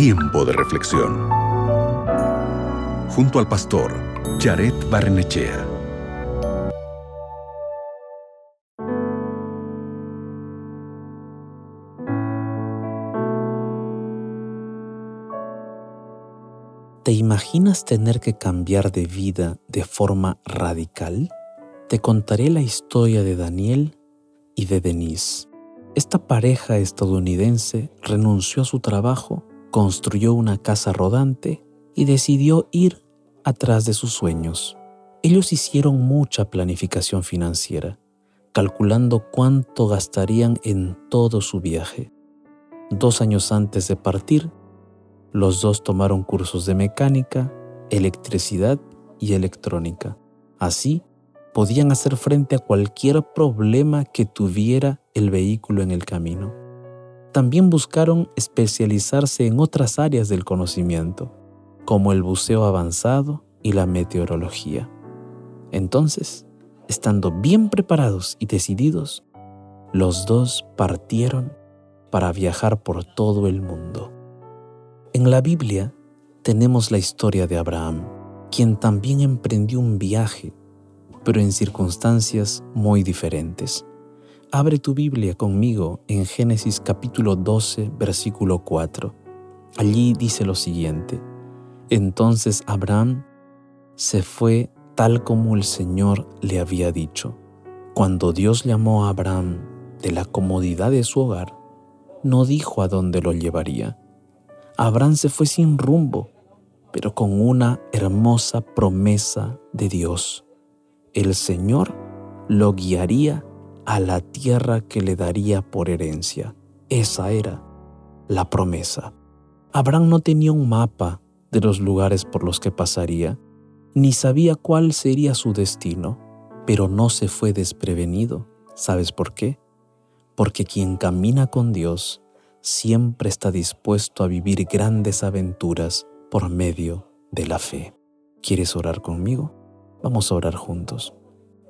Tiempo de reflexión. Junto al pastor Jared Barnechea. ¿Te imaginas tener que cambiar de vida de forma radical? Te contaré la historia de Daniel y de Denise. Esta pareja estadounidense renunció a su trabajo, construyó una casa rodante y decidió ir atrás de sus sueños. Ellos hicieron mucha planificación financiera, calculando cuánto gastarían en todo su viaje. Dos años antes de partir, los dos tomaron cursos de mecánica, electricidad y electrónica. Así, podían hacer frente a cualquier problema que tuviera el vehículo en el camino. También buscaron especializarse en otras áreas del conocimiento, como el buceo avanzado y la meteorología. Entonces, estando bien preparados y decididos, los dos partieron para viajar por todo el mundo. En la Biblia tenemos la historia de Abraham, quien también emprendió un viaje, pero en circunstancias muy diferentes. Abre tu Biblia conmigo en Génesis capítulo 12, versículo 4. Allí dice lo siguiente. Entonces Abraham se fue tal como el Señor le había dicho. Cuando Dios llamó a Abraham de la comodidad de su hogar, no dijo a dónde lo llevaría Abraham se fue sin rumbo, pero con una hermosa promesa de Dios. El Señor lo guiaría a la tierra que le daría por herencia. Esa era la promesa. Abraham no tenía un mapa de los lugares por los que pasaría, ni sabía cuál sería su destino, pero no se fue desprevenido. ¿Sabes por qué? Porque quien camina con Dios siempre está dispuesto a vivir grandes aventuras por medio de la fe. ¿Quieres orar conmigo? Vamos a orar juntos.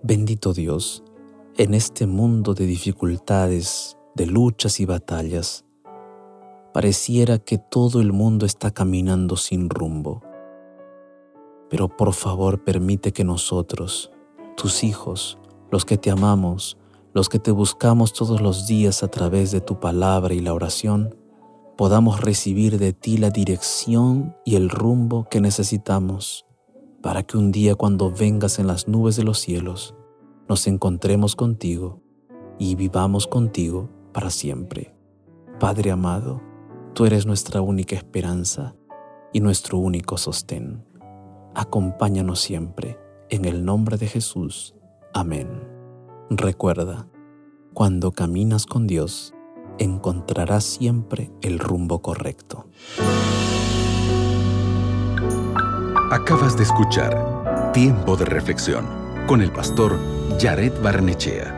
Bendito Dios, en este mundo de dificultades, de luchas y batallas, pareciera que todo el mundo está caminando sin rumbo. Pero por favor permite que nosotros, tus hijos, los que te amamos, los que te buscamos todos los días a través de tu palabra y la oración, podamos recibir de ti la dirección y el rumbo que necesitamos para que un día cuando vengas en las nubes de los cielos, nos encontremos contigo y vivamos contigo para siempre. Padre amado, tú eres nuestra única esperanza y nuestro único sostén. Acompáñanos siempre, en el nombre de Jesús. Amén. Recuerda, cuando caminas con Dios, encontrarás siempre el rumbo correcto. Acabas de escuchar Tiempo de Reflexión con el pastor Jared Barnechea.